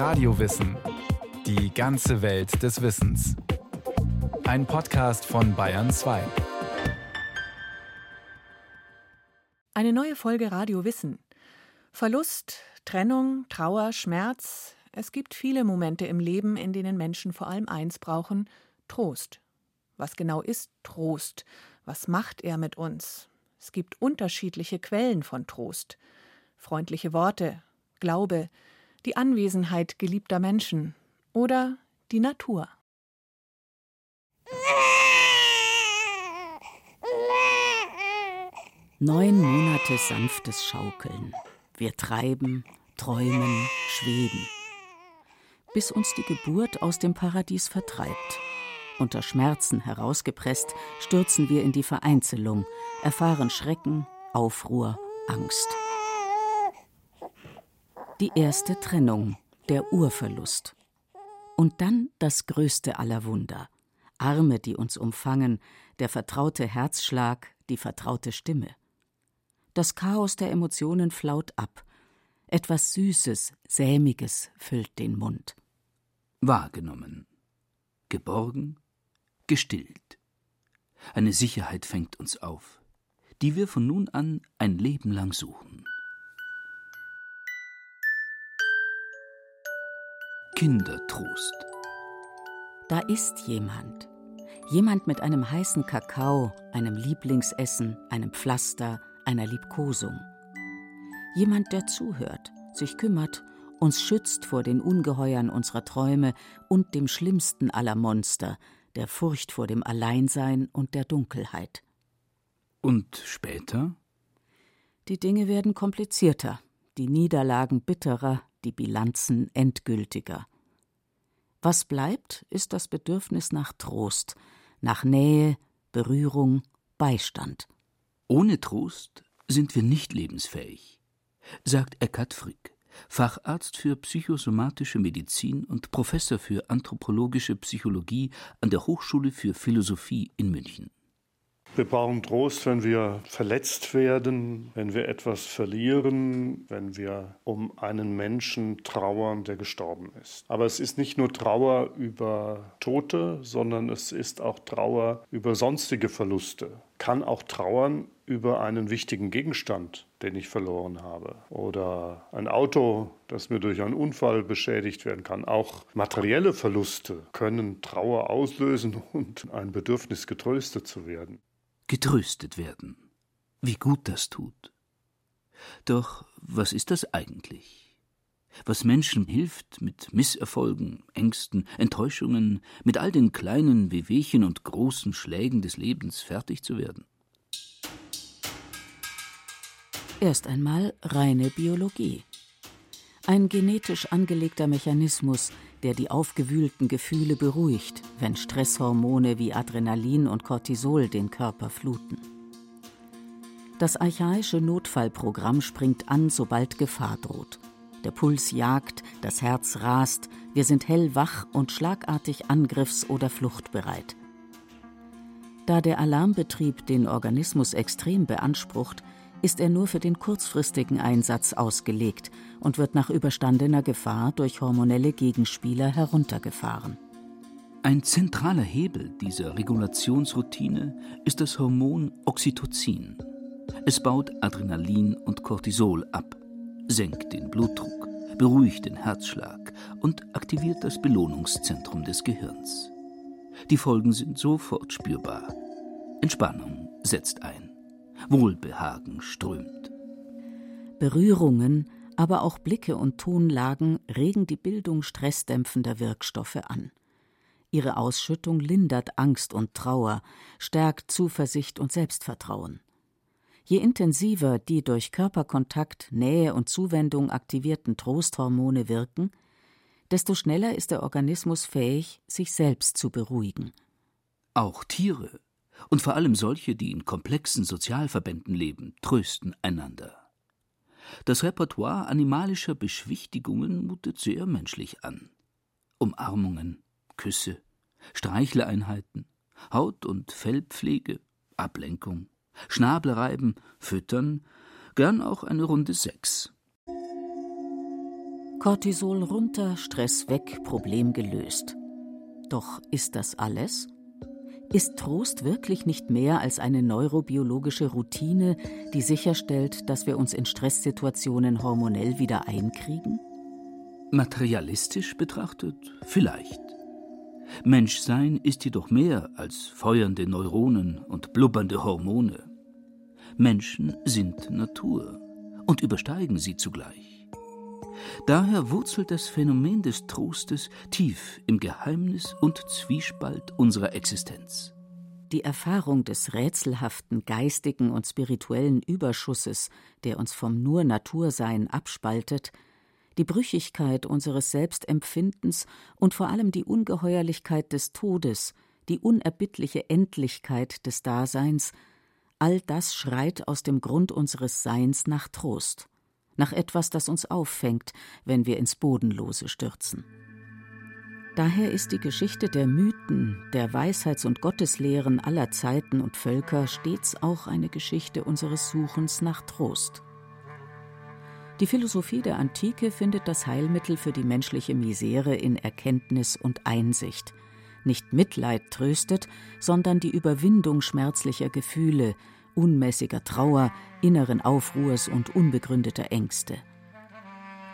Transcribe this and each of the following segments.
Radiowissen. Die ganze Welt des Wissens. Ein Podcast von Bayern 2. Eine neue Folge Radio Wissen. Verlust, Trennung, Trauer, Schmerz. Es gibt viele Momente im Leben, in denen Menschen vor allem eins brauchen: Trost. Was genau ist Trost? Was macht er mit uns? Es gibt unterschiedliche Quellen von Trost. Freundliche Worte, Glaube, die Anwesenheit geliebter Menschen oder die Natur. Neun Monate sanftes Schaukeln. Wir treiben, träumen, schweben. Bis uns die Geburt aus dem Paradies vertreibt. Unter Schmerzen herausgepresst, stürzen wir in die Vereinzelung, erfahren Schrecken, Aufruhr, Angst. Die erste Trennung, der Urverlust. Und dann das größte aller Wunder. Arme, die uns umfangen, der vertraute Herzschlag, die vertraute Stimme. Das Chaos der Emotionen flaut ab. Etwas Süßes, Sämiges füllt den Mund. Wahrgenommen, geborgen, gestillt. Eine Sicherheit fängt uns auf, die wir von nun an ein Leben lang suchen. Kindertrost. Da ist jemand. Jemand mit einem heißen Kakao, einem Lieblingsessen, einem Pflaster, einer Liebkosung. Jemand, der zuhört, sich kümmert, uns schützt vor den Ungeheuern unserer Träume und dem schlimmsten aller Monster, der Furcht vor dem Alleinsein und der Dunkelheit. Und später? Die Dinge werden komplizierter, die Niederlagen bitterer, die Bilanzen endgültiger. Was bleibt, ist das Bedürfnis nach Trost, nach Nähe, Berührung, Beistand. Ohne Trost sind wir nicht lebensfähig, sagt Eckhard Frick. Facharzt für psychosomatische Medizin und Professor für anthropologische Psychologie an der Hochschule für Philosophie in München. Wir brauchen Trost, wenn wir verletzt werden, wenn wir etwas verlieren, wenn wir um einen Menschen trauern, der gestorben ist. Aber es ist nicht nur Trauer über Tote, sondern es ist auch Trauer über sonstige Verluste. Kann auch trauern über einen wichtigen Gegenstand, den ich verloren habe. Oder ein Auto, das mir durch einen Unfall beschädigt werden kann. Auch materielle Verluste können Trauer auslösen und ein Bedürfnis getröstet zu werden getröstet werden. Wie gut das tut. Doch was ist das eigentlich? Was Menschen hilft, mit Misserfolgen, Ängsten, Enttäuschungen, mit all den kleinen Wehwehchen und großen Schlägen des Lebens fertig zu werden? Erst einmal reine Biologie. Ein genetisch angelegter Mechanismus, der die aufgewühlten Gefühle beruhigt, wenn Stresshormone wie Adrenalin und Cortisol den Körper fluten. Das archaische Notfallprogramm springt an, sobald Gefahr droht. Der Puls jagt, das Herz rast, wir sind hellwach und schlagartig angriffs- oder fluchtbereit. Da der Alarmbetrieb den Organismus extrem beansprucht, ist er nur für den kurzfristigen Einsatz ausgelegt und wird nach überstandener Gefahr durch hormonelle Gegenspieler heruntergefahren. Ein zentraler Hebel dieser Regulationsroutine ist das Hormon Oxytocin. Es baut Adrenalin und Cortisol ab, senkt den Blutdruck, beruhigt den Herzschlag und aktiviert das Belohnungszentrum des Gehirns. Die Folgen sind sofort spürbar. Entspannung setzt ein. Wohlbehagen strömt. Berührungen, aber auch Blicke und Tonlagen regen die Bildung stressdämpfender Wirkstoffe an. Ihre Ausschüttung lindert Angst und Trauer, stärkt Zuversicht und Selbstvertrauen. Je intensiver die durch Körperkontakt, Nähe und Zuwendung aktivierten Trosthormone wirken, desto schneller ist der Organismus fähig, sich selbst zu beruhigen. Auch Tiere und vor allem solche, die in komplexen Sozialverbänden leben, trösten einander. Das Repertoire animalischer Beschwichtigungen mutet sehr menschlich an. Umarmungen, Küsse, Streichleeinheiten, Haut- und Fellpflege, Ablenkung, Schnabelreiben, Füttern, gern auch eine Runde Sex. Cortisol runter, Stress weg, Problem gelöst. Doch ist das alles? Ist Trost wirklich nicht mehr als eine neurobiologische Routine, die sicherstellt, dass wir uns in Stresssituationen hormonell wieder einkriegen? Materialistisch betrachtet vielleicht. Menschsein ist jedoch mehr als feuernde Neuronen und blubbernde Hormone. Menschen sind Natur und übersteigen sie zugleich. Daher wurzelt das Phänomen des Trostes tief im Geheimnis und Zwiespalt unserer Existenz. Die Erfahrung des rätselhaften geistigen und spirituellen Überschusses, der uns vom nur Natursein abspaltet, die Brüchigkeit unseres Selbstempfindens und vor allem die Ungeheuerlichkeit des Todes, die unerbittliche Endlichkeit des Daseins, all das schreit aus dem Grund unseres Seins nach Trost, nach etwas, das uns auffängt, wenn wir ins Bodenlose stürzen. Daher ist die Geschichte der Mythen, der Weisheits- und Gotteslehren aller Zeiten und Völker stets auch eine Geschichte unseres Suchens nach Trost. Die Philosophie der Antike findet das Heilmittel für die menschliche Misere in Erkenntnis und Einsicht. Nicht Mitleid tröstet, sondern die Überwindung schmerzlicher Gefühle, unmäßiger Trauer, inneren Aufruhrs und unbegründeter Ängste.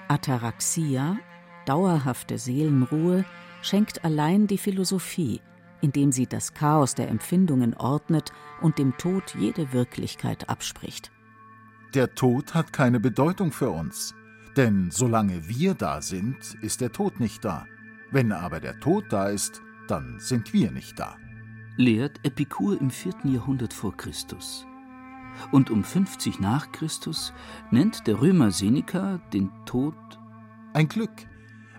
Ataraxia, dauerhafte Seelenruhe, schenkt allein die Philosophie, indem sie das Chaos der Empfindungen ordnet und dem Tod jede Wirklichkeit abspricht. Der Tod hat keine Bedeutung für uns, denn solange wir da sind, ist der Tod nicht da. Wenn aber der Tod da ist, dann sind wir nicht da. Lehrt Epikur im 4. Jahrhundert vor Christus. Und um 50 nach Christus nennt der Römer Seneca den Tod ein Glück,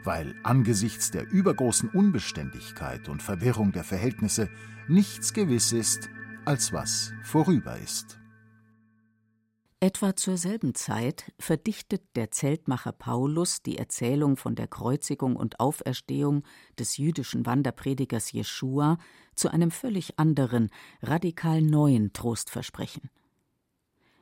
weil angesichts der übergroßen Unbeständigkeit und Verwirrung der Verhältnisse nichts gewiss ist, als was vorüber ist. Etwa zur selben Zeit verdichtet der Zeltmacher Paulus die Erzählung von der Kreuzigung und Auferstehung des jüdischen Wanderpredigers Jeschua zu einem völlig anderen, radikal neuen Trostversprechen.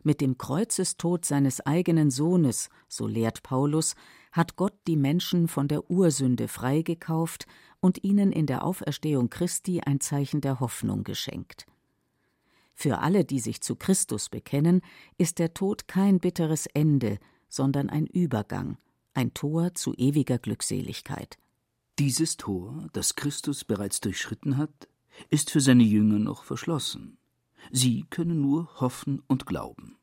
Mit dem Kreuzestod seines eigenen Sohnes, so lehrt Paulus, hat Gott die Menschen von der Ursünde freigekauft und ihnen in der Auferstehung Christi ein Zeichen der Hoffnung geschenkt. Für alle, die sich zu Christus bekennen, ist der Tod kein bitteres Ende, sondern ein Übergang, ein Tor zu ewiger Glückseligkeit. Dieses Tor, das Christus bereits durchschritten hat, ist für seine Jünger noch verschlossen. Sie können nur hoffen und glauben,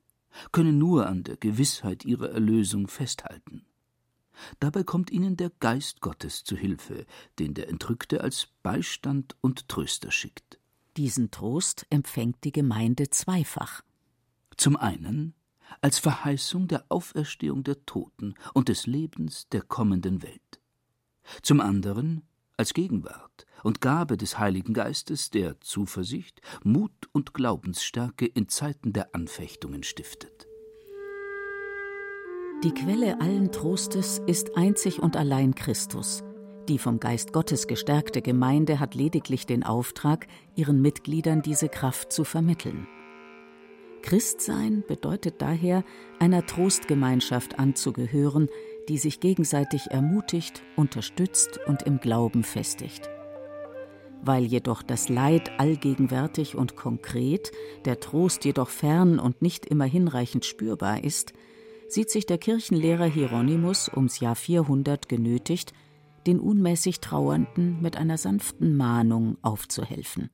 können nur an der Gewissheit ihrer Erlösung festhalten. Dabei kommt ihnen der Geist Gottes zu Hilfe, den der Entrückte als Beistand und Tröster schickt. Diesen Trost empfängt die Gemeinde zweifach. Zum einen als Verheißung der Auferstehung der Toten und des Lebens der kommenden Welt. Zum anderen als Gegenwart und Gabe des Heiligen Geistes, der Zuversicht, Mut und Glaubensstärke in Zeiten der Anfechtungen stiftet. Die Quelle allen Trostes ist einzig und allein Christus, die vom Geist Gottes gestärkte Gemeinde hat lediglich den Auftrag, ihren Mitgliedern diese Kraft zu vermitteln. Christsein bedeutet daher, einer Trostgemeinschaft anzugehören, die sich gegenseitig ermutigt, unterstützt und im Glauben festigt. Weil jedoch das Leid allgegenwärtig und konkret, der Trost jedoch fern und nicht immer hinreichend spürbar ist, sieht sich der Kirchenlehrer Hieronymus ums Jahr 400 genötigt, den unmäßig Trauernden mit einer sanften Mahnung aufzuhelfen.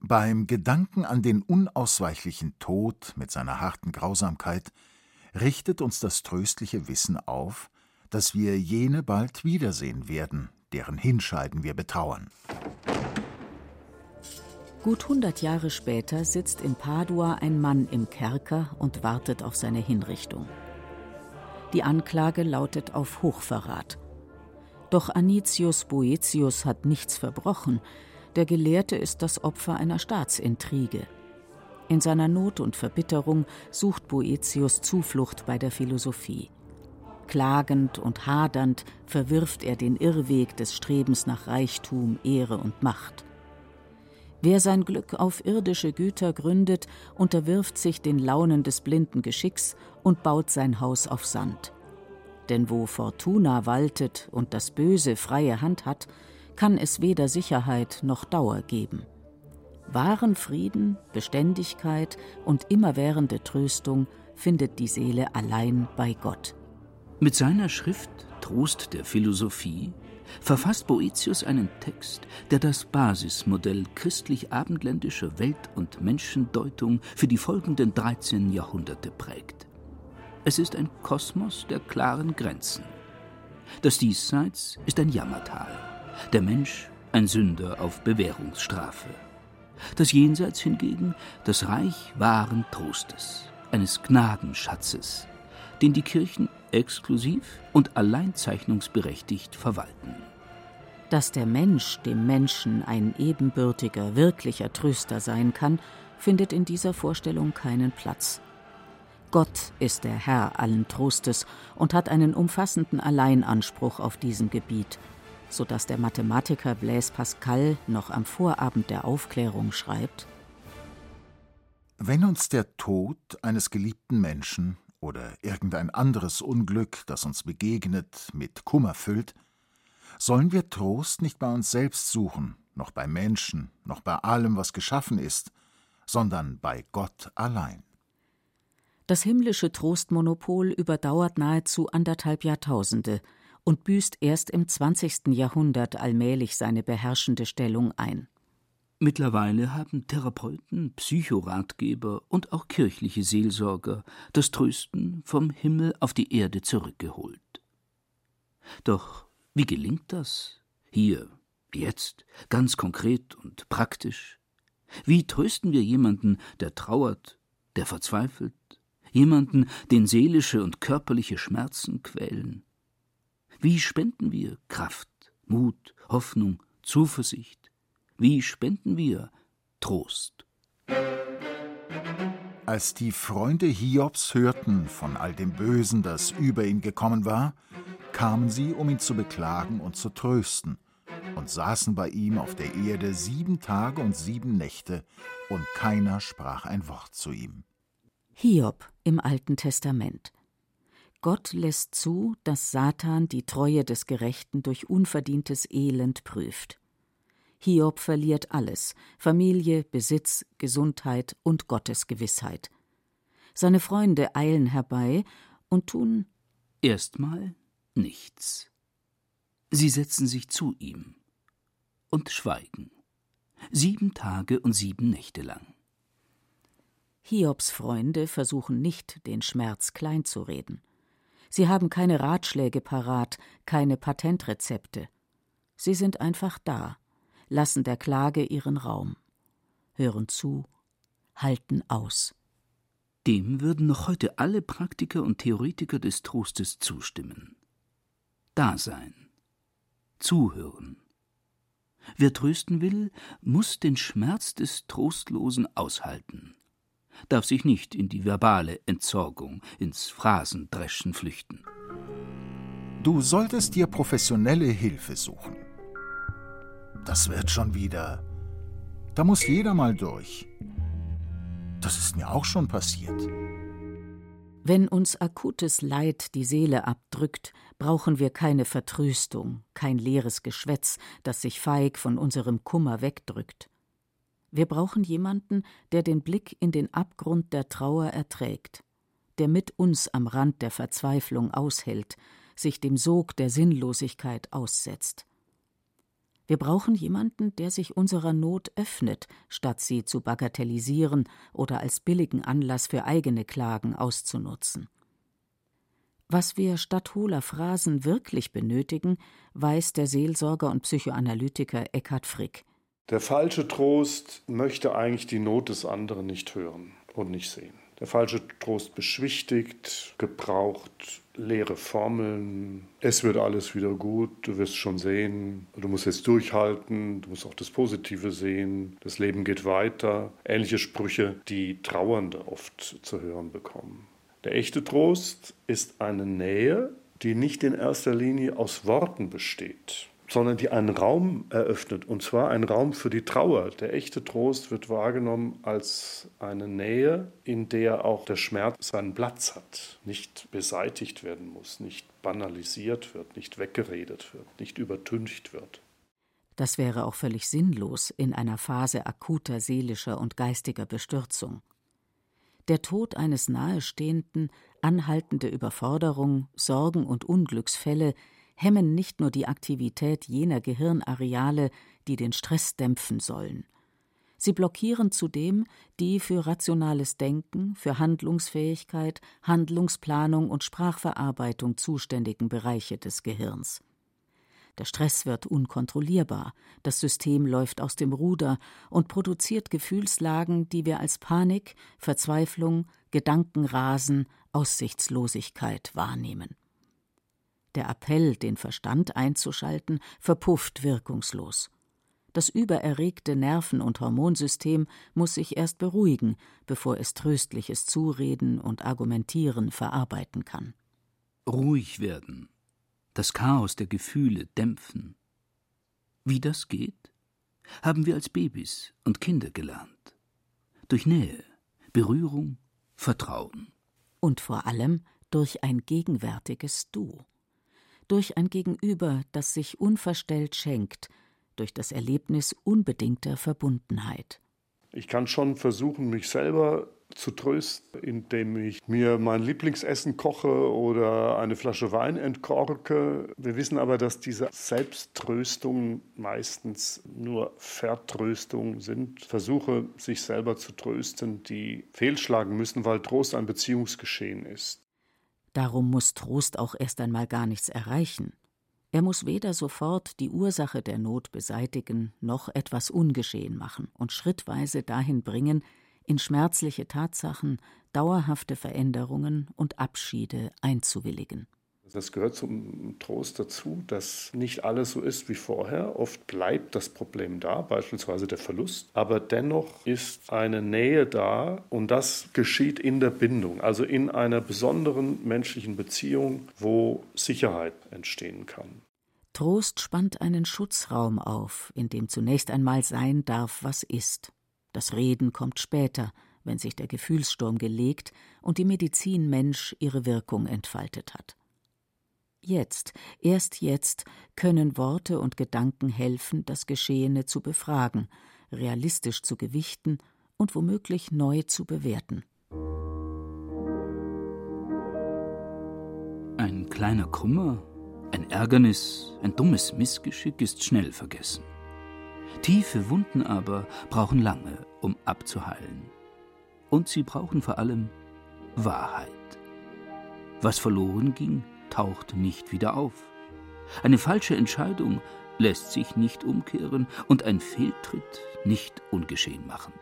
Beim Gedanken an den unausweichlichen Tod mit seiner harten Grausamkeit richtet uns das tröstliche Wissen auf, dass wir jene bald wiedersehen werden, deren Hinscheiden wir betrauern. Gut hundert Jahre später sitzt in Padua ein Mann im Kerker und wartet auf seine Hinrichtung. Die Anklage lautet auf Hochverrat. Doch Anicius Boetius hat nichts verbrochen. Der Gelehrte ist das Opfer einer Staatsintrige. In seiner Not und Verbitterung sucht Boetius Zuflucht bei der Philosophie. Klagend und hadernd verwirft er den Irrweg des Strebens nach Reichtum, Ehre und Macht. Wer sein Glück auf irdische Güter gründet, unterwirft sich den Launen des blinden Geschicks und baut sein Haus auf Sand. Denn wo Fortuna waltet und das Böse freie Hand hat, kann es weder Sicherheit noch Dauer geben. Wahren Frieden, Beständigkeit und immerwährende Tröstung findet die Seele allein bei Gott. Mit seiner Schrift Trost der Philosophie verfasst Boetius einen Text, der das Basismodell christlich-abendländischer Welt- und Menschendeutung für die folgenden 13 Jahrhunderte prägt. Es ist ein Kosmos der klaren Grenzen. Das Diesseits ist ein Jammertal, der Mensch ein Sünder auf Bewährungsstrafe. Das Jenseits hingegen das Reich wahren Trostes, eines Gnadenschatzes, den die Kirchen exklusiv und alleinzeichnungsberechtigt verwalten. Dass der Mensch dem Menschen ein ebenbürtiger, wirklicher Tröster sein kann, findet in dieser Vorstellung keinen Platz. Gott ist der Herr allen Trostes und hat einen umfassenden Alleinanspruch auf diesem Gebiet, so dass der Mathematiker Blaise Pascal noch am Vorabend der Aufklärung schreibt: Wenn uns der Tod eines geliebten Menschen oder irgendein anderes Unglück, das uns begegnet, mit Kummer füllt, sollen wir Trost nicht bei uns selbst suchen, noch bei Menschen, noch bei allem, was geschaffen ist, sondern bei Gott allein. Das himmlische Trostmonopol überdauert nahezu anderthalb Jahrtausende und büßt erst im 20. Jahrhundert allmählich seine beherrschende Stellung ein. Mittlerweile haben Therapeuten, Psychoratgeber und auch kirchliche Seelsorger das Trösten vom Himmel auf die Erde zurückgeholt. Doch wie gelingt das? Hier, jetzt, ganz konkret und praktisch? Wie trösten wir jemanden, der trauert, der verzweifelt, jemanden, den seelische und körperliche Schmerzen quälen? Wie spenden wir Kraft, Mut, Hoffnung, Zuversicht? Wie spenden wir Trost? Als die Freunde Hiobs hörten von all dem Bösen, das über ihn gekommen war, kamen sie, um ihn zu beklagen und zu trösten, und saßen bei ihm auf der Erde sieben Tage und sieben Nächte, und keiner sprach ein Wort zu ihm. Hiob im Alten Testament. Gott lässt zu, dass Satan die Treue des Gerechten durch unverdientes Elend prüft. Hiob verliert alles Familie, Besitz, Gesundheit und Gottesgewissheit. Seine Freunde eilen herbei und tun erstmal nichts. Sie setzen sich zu ihm und schweigen. Sieben Tage und sieben Nächte lang. Hiobs Freunde versuchen nicht, den Schmerz kleinzureden. Sie haben keine Ratschläge parat, keine Patentrezepte. Sie sind einfach da, lassen der Klage ihren Raum, hören zu, halten aus. Dem würden noch heute alle Praktiker und Theoretiker des Trostes zustimmen. Dasein, zuhören. Wer trösten will, muss den Schmerz des Trostlosen aushalten, darf sich nicht in die verbale Entsorgung, ins Phrasendreschen flüchten. Du solltest dir professionelle Hilfe suchen. Das wird schon wieder. Da muss jeder mal durch. Das ist mir auch schon passiert. Wenn uns akutes Leid die Seele abdrückt, brauchen wir keine Vertröstung, kein leeres Geschwätz, das sich feig von unserem Kummer wegdrückt. Wir brauchen jemanden, der den Blick in den Abgrund der Trauer erträgt, der mit uns am Rand der Verzweiflung aushält, sich dem Sog der Sinnlosigkeit aussetzt. Wir brauchen jemanden, der sich unserer Not öffnet, statt sie zu bagatellisieren oder als billigen Anlass für eigene Klagen auszunutzen. Was wir statt hohler Phrasen wirklich benötigen, weiß der Seelsorger und Psychoanalytiker Eckhard Frick. Der falsche Trost möchte eigentlich die Not des anderen nicht hören und nicht sehen. Der falsche Trost beschwichtigt, gebraucht leere Formeln. Es wird alles wieder gut, du wirst schon sehen, du musst jetzt durchhalten, du musst auch das Positive sehen, das Leben geht weiter. Ähnliche Sprüche, die Trauernde oft zu hören bekommen. Der echte Trost ist eine Nähe, die nicht in erster Linie aus Worten besteht. Sondern die einen Raum eröffnet, und zwar einen Raum für die Trauer. Der echte Trost wird wahrgenommen als eine Nähe, in der auch der Schmerz seinen Platz hat, nicht beseitigt werden muss, nicht banalisiert wird, nicht weggeredet wird, nicht übertüncht wird. Das wäre auch völlig sinnlos in einer Phase akuter seelischer und geistiger Bestürzung. Der Tod eines Nahestehenden, anhaltende Überforderung, Sorgen und Unglücksfälle hemmen nicht nur die Aktivität jener Gehirnareale, die den Stress dämpfen sollen. Sie blockieren zudem die für rationales Denken, für Handlungsfähigkeit, Handlungsplanung und Sprachverarbeitung zuständigen Bereiche des Gehirns. Der Stress wird unkontrollierbar, das System läuft aus dem Ruder und produziert Gefühlslagen, die wir als Panik, Verzweiflung, Gedankenrasen, Aussichtslosigkeit wahrnehmen. Der Appell, den Verstand einzuschalten, verpufft wirkungslos. Das übererregte Nerven- und Hormonsystem muss sich erst beruhigen, bevor es tröstliches Zureden und Argumentieren verarbeiten kann. Ruhig werden, das Chaos der Gefühle dämpfen. Wie das geht, haben wir als Babys und Kinder gelernt. Durch Nähe, Berührung, Vertrauen. Und vor allem durch ein gegenwärtiges Du. Durch ein Gegenüber, das sich unverstellt schenkt, durch das Erlebnis unbedingter Verbundenheit. Ich kann schon versuchen, mich selber zu trösten, indem ich mir mein Lieblingsessen koche oder eine Flasche Wein entkorke. Wir wissen aber, dass diese Selbsttröstungen meistens nur Vertröstungen sind. Versuche, sich selber zu trösten, die fehlschlagen müssen, weil Trost ein Beziehungsgeschehen ist. Darum muss Trost auch erst einmal gar nichts erreichen. Er muss weder sofort die Ursache der Not beseitigen, noch etwas ungeschehen machen und schrittweise dahin bringen, in schmerzliche Tatsachen, dauerhafte Veränderungen und Abschiede einzuwilligen. Das gehört zum Trost dazu, dass nicht alles so ist wie vorher. Oft bleibt das Problem da, beispielsweise der Verlust. Aber dennoch ist eine Nähe da und das geschieht in der Bindung, also in einer besonderen menschlichen Beziehung, wo Sicherheit entstehen kann. Trost spannt einen Schutzraum auf, in dem zunächst einmal sein darf, was ist. Das Reden kommt später, wenn sich der Gefühlssturm gelegt und die Medizin Mensch ihre Wirkung entfaltet hat. Jetzt, erst jetzt können Worte und Gedanken helfen, das Geschehene zu befragen, realistisch zu gewichten und womöglich neu zu bewerten. Ein kleiner Kummer, ein Ärgernis, ein dummes Missgeschick ist schnell vergessen. Tiefe Wunden aber brauchen lange, um abzuheilen. Und sie brauchen vor allem Wahrheit. Was verloren ging, taucht nicht wieder auf. Eine falsche Entscheidung lässt sich nicht umkehren und ein Fehltritt nicht ungeschehen machen.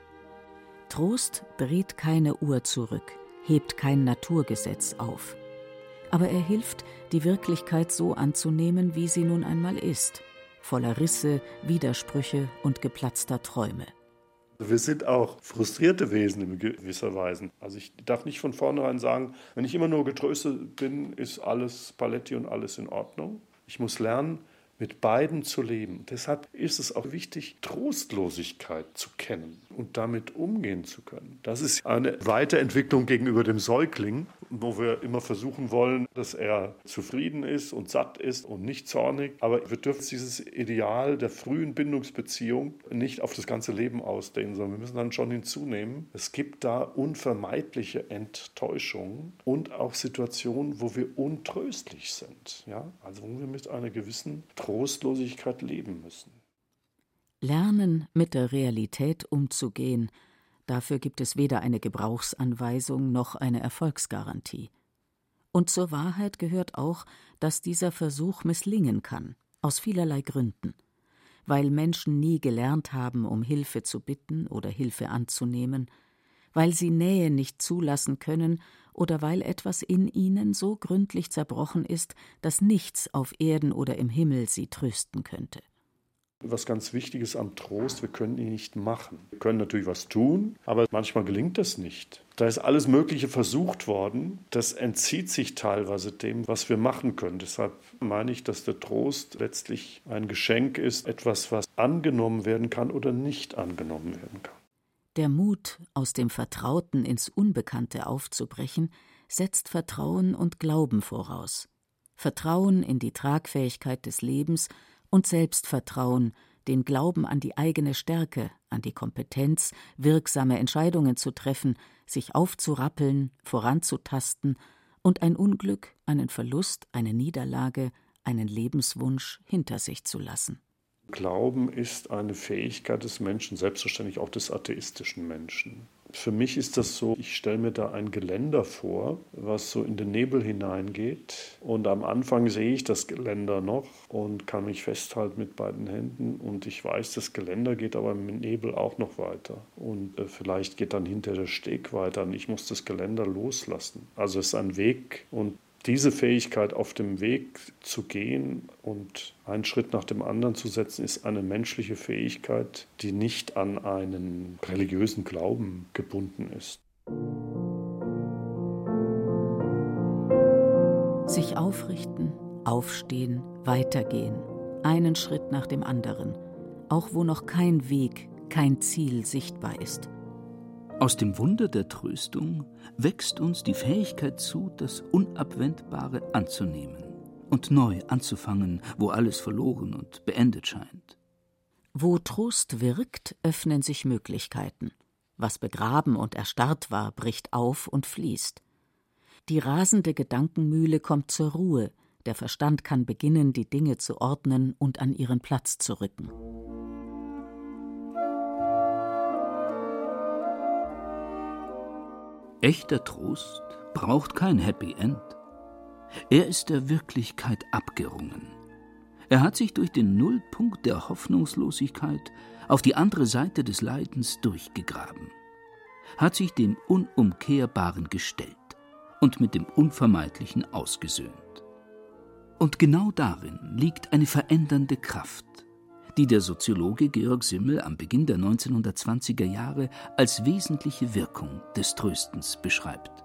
Trost dreht keine Uhr zurück, hebt kein Naturgesetz auf. Aber er hilft, die Wirklichkeit so anzunehmen, wie sie nun einmal ist voller Risse, Widersprüche und geplatzter Träume. Wir sind auch frustrierte Wesen in gewisser Weise. Also ich darf nicht von vornherein sagen, wenn ich immer nur getröstet bin, ist alles Paletti und alles in Ordnung. Ich muss lernen, mit beiden zu leben. Deshalb ist es auch wichtig, Trostlosigkeit zu kennen und damit umgehen zu können. Das ist eine Weiterentwicklung gegenüber dem Säugling, wo wir immer versuchen wollen, dass er zufrieden ist und satt ist und nicht zornig. Aber wir dürfen dieses Ideal der frühen Bindungsbeziehung nicht auf das ganze Leben ausdehnen, sondern wir müssen dann schon hinzunehmen, es gibt da unvermeidliche Enttäuschungen und auch Situationen, wo wir untröstlich sind. Ja? Also wo wir mit einer gewissen Trostlosigkeit leben müssen. Lernen, mit der Realität umzugehen, dafür gibt es weder eine Gebrauchsanweisung noch eine Erfolgsgarantie. Und zur Wahrheit gehört auch, dass dieser Versuch misslingen kann, aus vielerlei Gründen. Weil Menschen nie gelernt haben, um Hilfe zu bitten oder Hilfe anzunehmen, weil sie Nähe nicht zulassen können oder weil etwas in ihnen so gründlich zerbrochen ist, dass nichts auf Erden oder im Himmel sie trösten könnte. Was ganz wichtig ist am Trost, wir können ihn nicht machen. Wir können natürlich was tun, aber manchmal gelingt das nicht. Da ist alles Mögliche versucht worden. Das entzieht sich teilweise dem, was wir machen können. Deshalb meine ich, dass der Trost letztlich ein Geschenk ist, etwas, was angenommen werden kann oder nicht angenommen werden kann. Der Mut, aus dem Vertrauten ins Unbekannte aufzubrechen, setzt Vertrauen und Glauben voraus. Vertrauen in die Tragfähigkeit des Lebens und Selbstvertrauen, den Glauben an die eigene Stärke, an die Kompetenz, wirksame Entscheidungen zu treffen, sich aufzurappeln, voranzutasten und ein Unglück, einen Verlust, eine Niederlage, einen Lebenswunsch hinter sich zu lassen. Glauben ist eine Fähigkeit des Menschen, selbstverständlich auch des atheistischen Menschen. Für mich ist das so, ich stelle mir da ein Geländer vor, was so in den Nebel hineingeht. Und am Anfang sehe ich das Geländer noch und kann mich festhalten mit beiden Händen. Und ich weiß, das Geländer geht aber im Nebel auch noch weiter. Und äh, vielleicht geht dann hinter der Steg weiter und ich muss das Geländer loslassen. Also es ist ein Weg und diese Fähigkeit auf dem Weg zu gehen und einen Schritt nach dem anderen zu setzen, ist eine menschliche Fähigkeit, die nicht an einen religiösen Glauben gebunden ist. Sich aufrichten, aufstehen, weitergehen, einen Schritt nach dem anderen, auch wo noch kein Weg, kein Ziel sichtbar ist. Aus dem Wunder der Tröstung wächst uns die Fähigkeit zu, das Unabwendbare anzunehmen und neu anzufangen, wo alles verloren und beendet scheint. Wo Trost wirkt, öffnen sich Möglichkeiten. Was begraben und erstarrt war, bricht auf und fließt. Die rasende Gedankenmühle kommt zur Ruhe, der Verstand kann beginnen, die Dinge zu ordnen und an ihren Platz zu rücken. Echter Trost braucht kein Happy End. Er ist der Wirklichkeit abgerungen. Er hat sich durch den Nullpunkt der Hoffnungslosigkeit auf die andere Seite des Leidens durchgegraben, hat sich dem Unumkehrbaren gestellt und mit dem Unvermeidlichen ausgesöhnt. Und genau darin liegt eine verändernde Kraft, die der Soziologe Georg Simmel am Beginn der 1920er Jahre als wesentliche Wirkung des Tröstens beschreibt.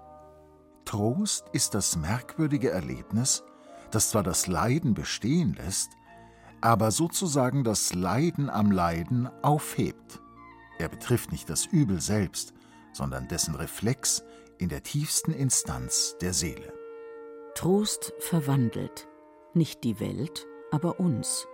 Trost ist das merkwürdige Erlebnis, das zwar das Leiden bestehen lässt, aber sozusagen das Leiden am Leiden aufhebt. Er betrifft nicht das Übel selbst, sondern dessen Reflex in der tiefsten Instanz der Seele. Trost verwandelt, nicht die Welt, aber uns.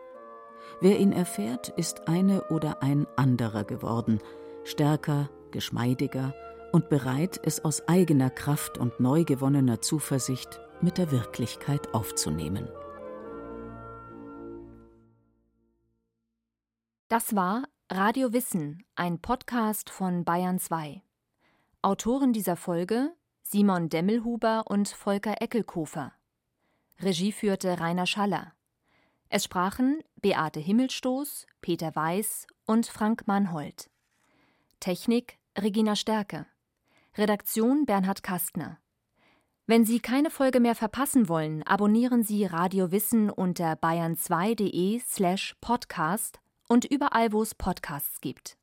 Wer ihn erfährt, ist eine oder ein anderer geworden, stärker, geschmeidiger und bereit, es aus eigener Kraft und neu gewonnener Zuversicht mit der Wirklichkeit aufzunehmen. Das war Radio Wissen, ein Podcast von Bayern 2. Autoren dieser Folge Simon Demmelhuber und Volker Eckelkofer. Regie führte Rainer Schaller. Es sprachen Beate Himmelstoß, Peter Weiß und Frank Mannhold. Technik Regina Stärke. Redaktion Bernhard Kastner. Wenn Sie keine Folge mehr verpassen wollen, abonnieren Sie Radio Wissen unter bayern2.de slash podcast und überall, wo es Podcasts gibt.